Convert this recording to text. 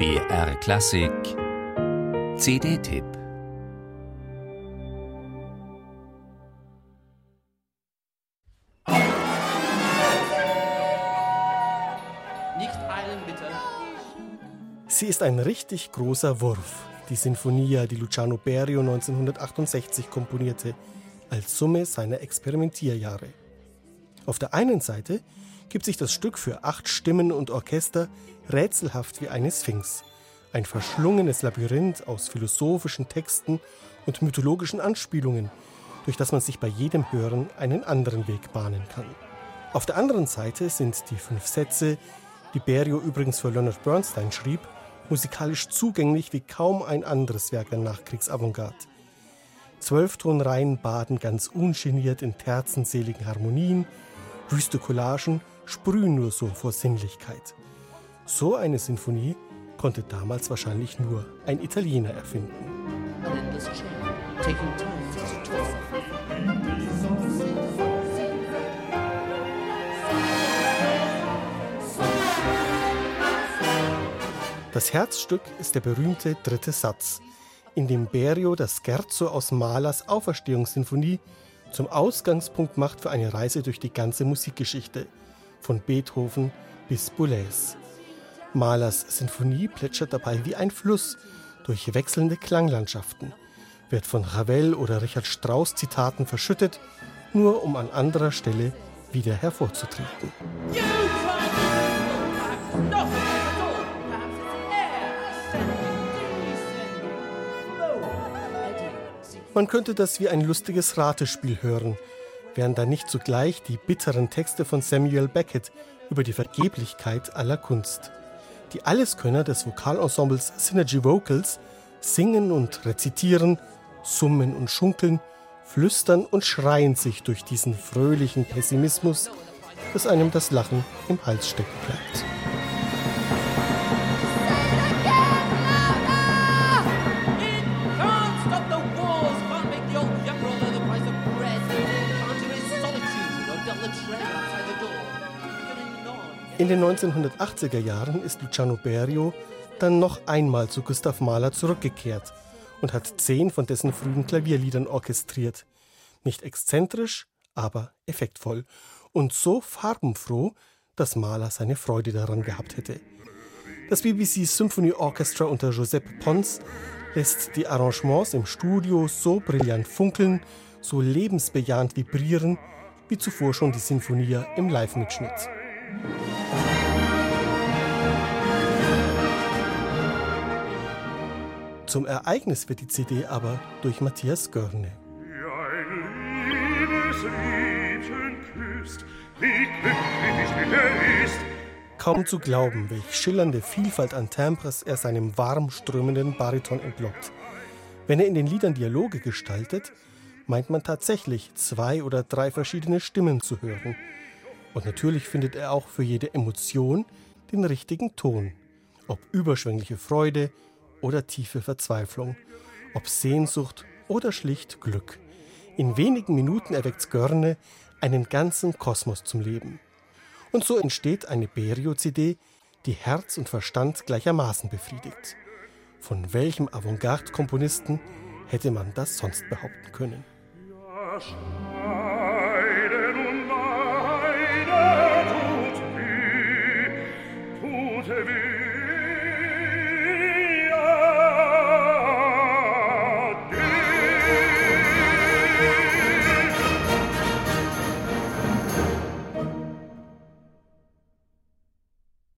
BR Klassik CD-Tipp Nicht eilen, bitte. Sie ist ein richtig großer Wurf, die Sinfonia, die Luciano Berio 1968 komponierte, als Summe seiner Experimentierjahre. Auf der einen Seite gibt sich das Stück für acht Stimmen und Orchester rätselhaft wie eine Sphinx. Ein verschlungenes Labyrinth aus philosophischen Texten und mythologischen Anspielungen, durch das man sich bei jedem Hören einen anderen Weg bahnen kann. Auf der anderen Seite sind die fünf Sätze, die Berio übrigens für Leonard Bernstein schrieb, musikalisch zugänglich wie kaum ein anderes Werk der Nachkriegsavantgarde. Zwölf Tonreihen baden ganz ungeniert in terzenseligen Harmonien, wüste Collagen sprühen nur so vor Sinnlichkeit. So eine Sinfonie konnte damals wahrscheinlich nur ein Italiener erfinden. Das Herzstück ist der berühmte dritte Satz, in dem Berio das Scherzo aus Mahlers Auferstehungssinfonie zum Ausgangspunkt macht für eine Reise durch die ganze Musikgeschichte, von Beethoven bis Boulez. Mahlers Sinfonie plätschert dabei wie ein Fluss durch wechselnde Klanglandschaften, wird von Ravel oder Richard Strauss Zitaten verschüttet, nur um an anderer Stelle wieder hervorzutreten. Man könnte das wie ein lustiges Ratespiel hören, wären da nicht zugleich die bitteren Texte von Samuel Beckett über die Vergeblichkeit aller Kunst. Die Alleskönner des Vokalensembles Synergy Vocals singen und rezitieren, summen und schunkeln, flüstern und schreien sich durch diesen fröhlichen Pessimismus, dass einem das Lachen im Hals stecken bleibt. In den 1980er Jahren ist Luciano Berio dann noch einmal zu Gustav Mahler zurückgekehrt und hat zehn von dessen frühen Klavierliedern orchestriert. Nicht exzentrisch, aber effektvoll und so farbenfroh, dass Mahler seine Freude daran gehabt hätte. Das BBC Symphony Orchestra unter Giuseppe Pons lässt die Arrangements im Studio so brillant funkeln, so lebensbejahend vibrieren, wie zuvor schon die Sinfonia im Live-Mitschnitt. Zum Ereignis wird die CD aber durch Matthias Görne. Kaum zu glauben, welch schillernde Vielfalt an Timbres er seinem warm strömenden Bariton entlockt. Wenn er in den Liedern Dialoge gestaltet, meint man tatsächlich zwei oder drei verschiedene Stimmen zu hören. Und natürlich findet er auch für jede Emotion den richtigen Ton. Ob überschwängliche Freude oder tiefe Verzweiflung, ob Sehnsucht oder schlicht Glück. In wenigen Minuten erweckt Görne einen ganzen Kosmos zum Leben. Und so entsteht eine Berio-CD, die Herz und Verstand gleichermaßen befriedigt. Von welchem Avantgarde-Komponisten hätte man das sonst behaupten können? Ja,